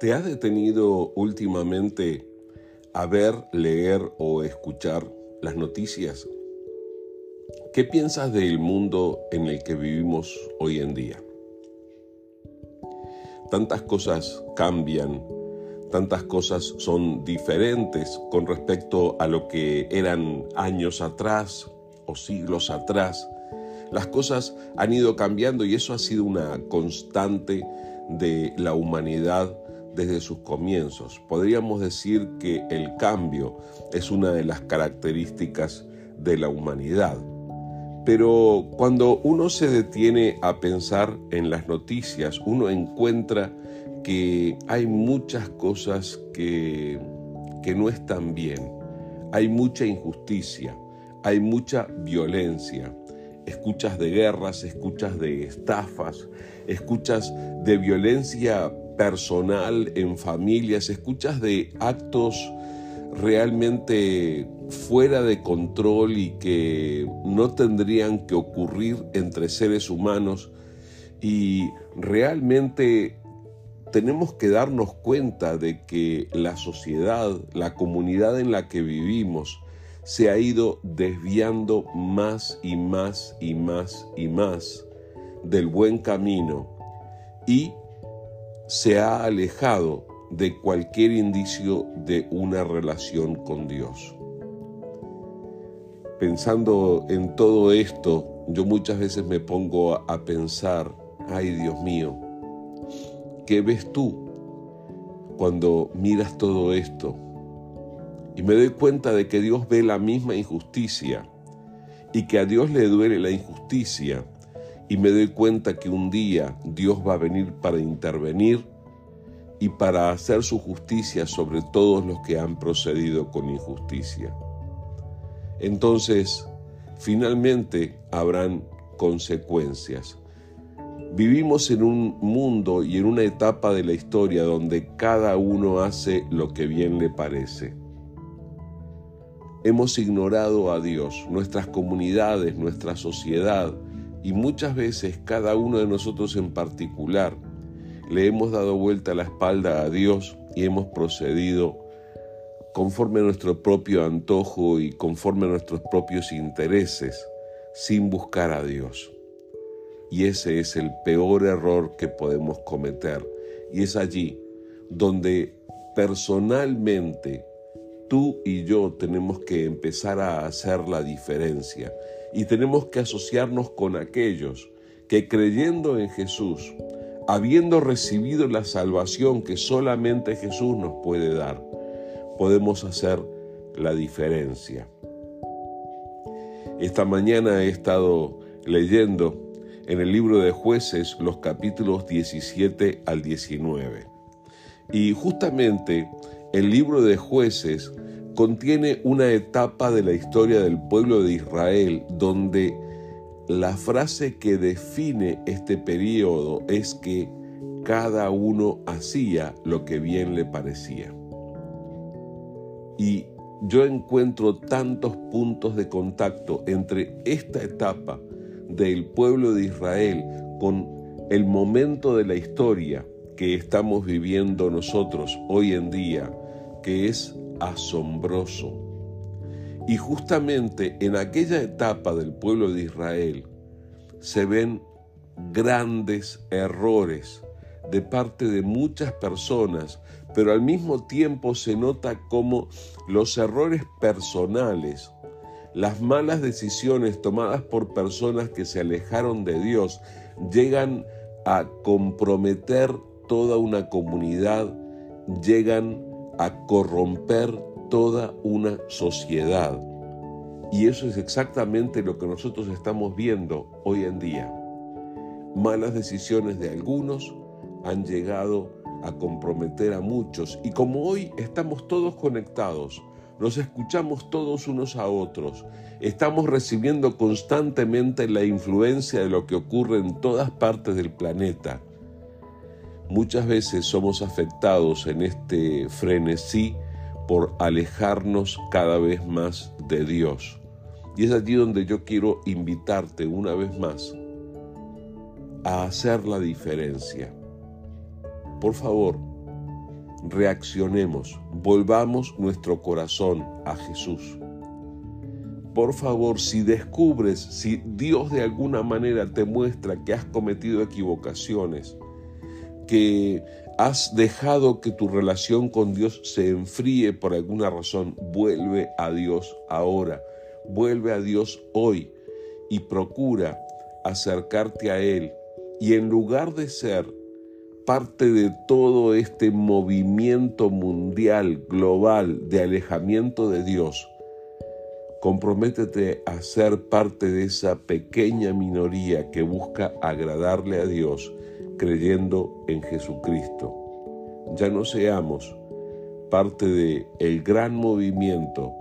¿Te has detenido últimamente a ver, leer o escuchar las noticias? ¿Qué piensas del mundo en el que vivimos hoy en día? Tantas cosas cambian, tantas cosas son diferentes con respecto a lo que eran años atrás o siglos atrás. Las cosas han ido cambiando y eso ha sido una constante de la humanidad desde sus comienzos. Podríamos decir que el cambio es una de las características de la humanidad. Pero cuando uno se detiene a pensar en las noticias, uno encuentra que hay muchas cosas que, que no están bien. Hay mucha injusticia, hay mucha violencia. Escuchas de guerras, escuchas de estafas, escuchas de violencia personal en familias, escuchas de actos realmente fuera de control y que no tendrían que ocurrir entre seres humanos. Y realmente tenemos que darnos cuenta de que la sociedad, la comunidad en la que vivimos, se ha ido desviando más y más y más y más del buen camino. Y se ha alejado de cualquier indicio de una relación con Dios. Pensando en todo esto, yo muchas veces me pongo a pensar, ay Dios mío, ¿qué ves tú cuando miras todo esto? Y me doy cuenta de que Dios ve la misma injusticia y que a Dios le duele la injusticia. Y me doy cuenta que un día Dios va a venir para intervenir y para hacer su justicia sobre todos los que han procedido con injusticia. Entonces, finalmente habrán consecuencias. Vivimos en un mundo y en una etapa de la historia donde cada uno hace lo que bien le parece. Hemos ignorado a Dios, nuestras comunidades, nuestra sociedad y muchas veces cada uno de nosotros en particular le hemos dado vuelta la espalda a Dios y hemos procedido conforme a nuestro propio antojo y conforme a nuestros propios intereses, sin buscar a Dios. Y ese es el peor error que podemos cometer. Y es allí donde personalmente tú y yo tenemos que empezar a hacer la diferencia. Y tenemos que asociarnos con aquellos que creyendo en Jesús, habiendo recibido la salvación que solamente Jesús nos puede dar, podemos hacer la diferencia. Esta mañana he estado leyendo en el libro de jueces los capítulos 17 al 19. Y justamente el libro de jueces contiene una etapa de la historia del pueblo de Israel donde la frase que define este periodo es que cada uno hacía lo que bien le parecía. Y yo encuentro tantos puntos de contacto entre esta etapa del pueblo de Israel con el momento de la historia que estamos viviendo nosotros hoy en día, que es asombroso. Y justamente en aquella etapa del pueblo de Israel se ven grandes errores de parte de muchas personas, pero al mismo tiempo se nota como los errores personales, las malas decisiones tomadas por personas que se alejaron de Dios, llegan a comprometer toda una comunidad, llegan a corromper toda una sociedad. Y eso es exactamente lo que nosotros estamos viendo hoy en día. Malas decisiones de algunos han llegado a comprometer a muchos y como hoy estamos todos conectados, nos escuchamos todos unos a otros, estamos recibiendo constantemente la influencia de lo que ocurre en todas partes del planeta. Muchas veces somos afectados en este frenesí por alejarnos cada vez más de Dios. Y es allí donde yo quiero invitarte una vez más a hacer la diferencia. Por favor, reaccionemos, volvamos nuestro corazón a Jesús. Por favor, si descubres, si Dios de alguna manera te muestra que has cometido equivocaciones, que has dejado que tu relación con Dios se enfríe por alguna razón, vuelve a Dios ahora, vuelve a Dios hoy y procura acercarte a Él. Y en lugar de ser parte de todo este movimiento mundial, global, de alejamiento de Dios, comprométete a ser parte de esa pequeña minoría que busca agradarle a Dios creyendo en Jesucristo. Ya no seamos parte de el gran movimiento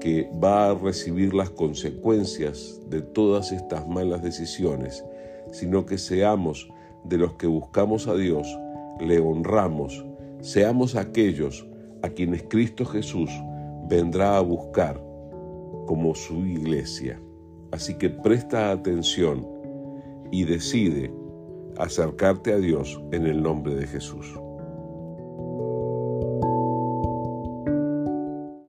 que va a recibir las consecuencias de todas estas malas decisiones, sino que seamos de los que buscamos a Dios, le honramos, seamos aquellos a quienes Cristo Jesús vendrá a buscar como su iglesia. Así que presta atención y decide acercarte a Dios en el nombre de Jesús.